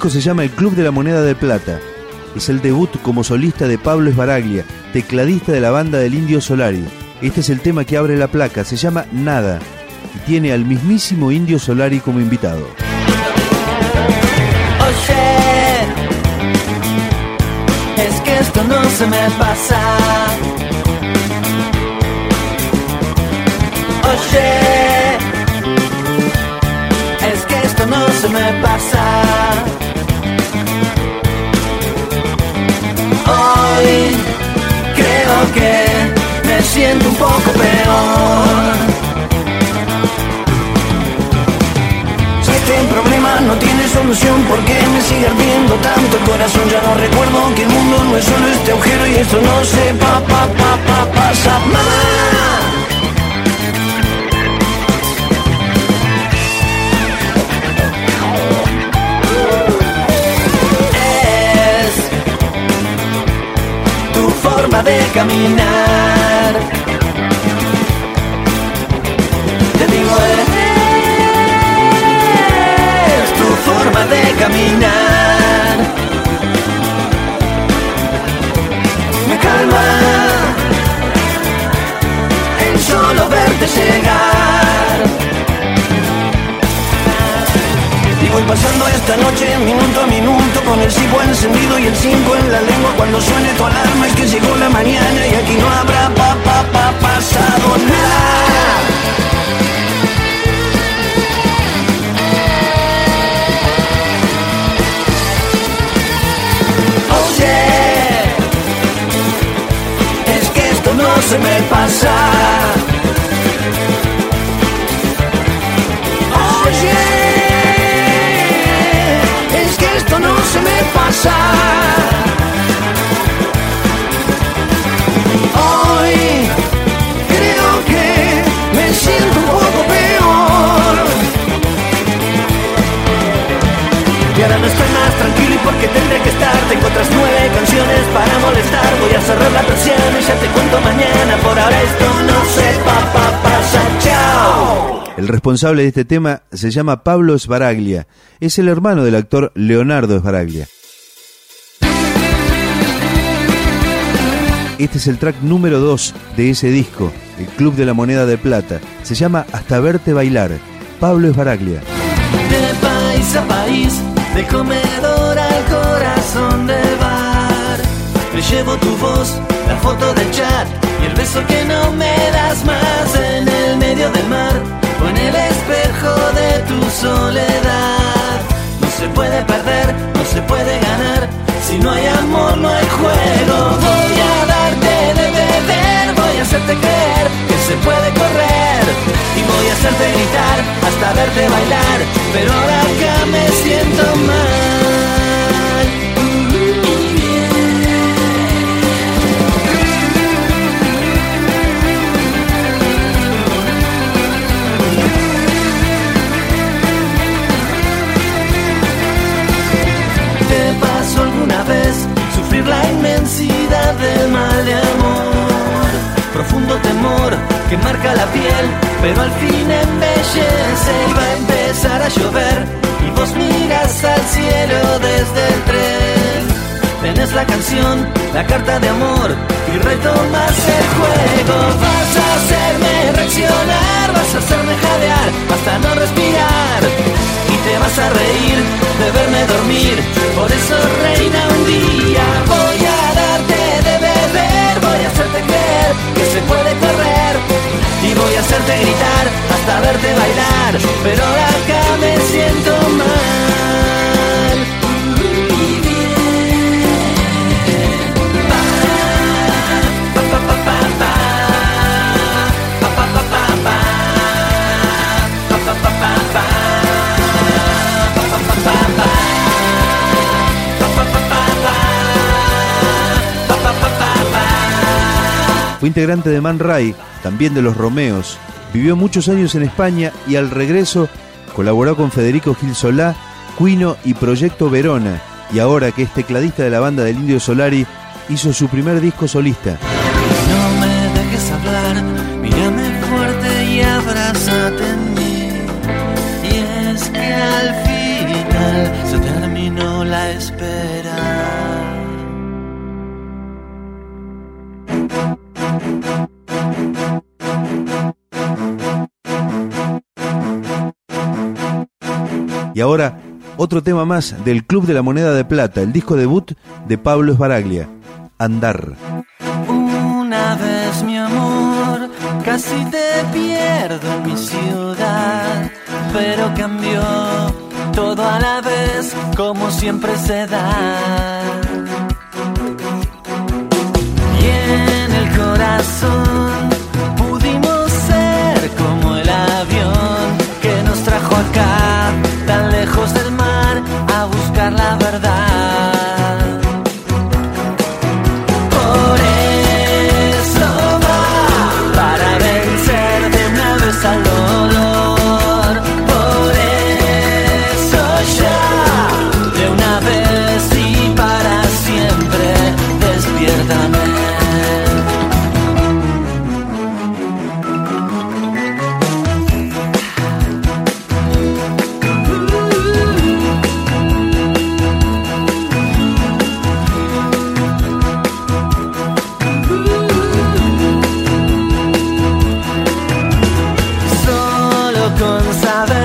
Disco se llama El Club de la Moneda de Plata. Es el debut como solista de Pablo Esbaraglia, tecladista de la banda del Indio Solari. Este es el tema que abre la placa, se llama Nada y tiene al mismísimo Indio Solari como invitado. Oye, es que esto no se me pasa. Oye, es que esto no se me pasa. Siento un poco peor. Si este problema no tiene solución, ¿por qué me sigue ardiendo tanto el corazón? Ya no recuerdo que el mundo no es solo este agujero y esto no se pa, pa, pa, pa, pasa más. de caminar. Me calma el solo verte llegar. Y voy pasando esta noche minuto a minuto con el cipo encendido y el 5 en la lengua cuando suene tu alarma es que llegó la mañana y aquí no habrá pa pa pa pasado nada. Otras nueve canciones para molestar. Voy a cerrar la persiana y ya te cuento mañana. Por ahora esto no se pa, pa, pasa. Chao. El responsable de este tema se llama Pablo Esbaraglia. Es el hermano del actor Leonardo Esbaraglia. Este es el track número 2 de ese disco, El Club de la Moneda de Plata. Se llama Hasta verte bailar. Pablo Esbaraglia. De país a país, de comedor corazón del bar. Me llevo tu voz, la foto del chat y el beso que no me das más en el medio del mar o en el espejo de tu soledad. No se puede perder, no se puede ganar. Si no hay amor, no hay juego. Voy a hacerte creer que se puede correr y voy a hacerte gritar hasta verte bailar, pero ahora acá me siento mal. Del mal de amor? profundo temor que marca la piel, pero al fin embellece y va a empezar a llover y vos miras al cielo desde el tren. Tenés la canción, la carta de amor y retomas el juego. Vas a hacerme reaccionar, vas a hacerme jadear hasta no respirar y te vas a reír de verme dormir. Por eso gusta verte bailar, pero acá me siento mal. Pa, pa, pa, pa, pa, pa, pa, pa, pa, pa, pa, Fue integrante de Man Ray, también de los Romeos, Vivió muchos años en España y al regreso colaboró con Federico Gil Solá, Cuino y Proyecto Verona. Y ahora que es tecladista de la banda del Indio Solari, hizo su primer disco solista. No me dejes hablar, mírame fuerte y abrázate en mí. Y es que al final se terminó la espera. Y ahora, otro tema más del Club de la Moneda de Plata, el disco debut de Pablo Esbaraglia, Andar. Una vez, mi amor, casi te pierdo mi ciudad, pero cambió todo a la vez, como siempre se da. Y en el corazón la verdad. Solo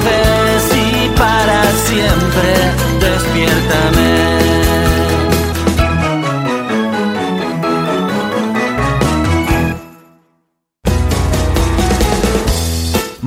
vez y para siempre despiértame.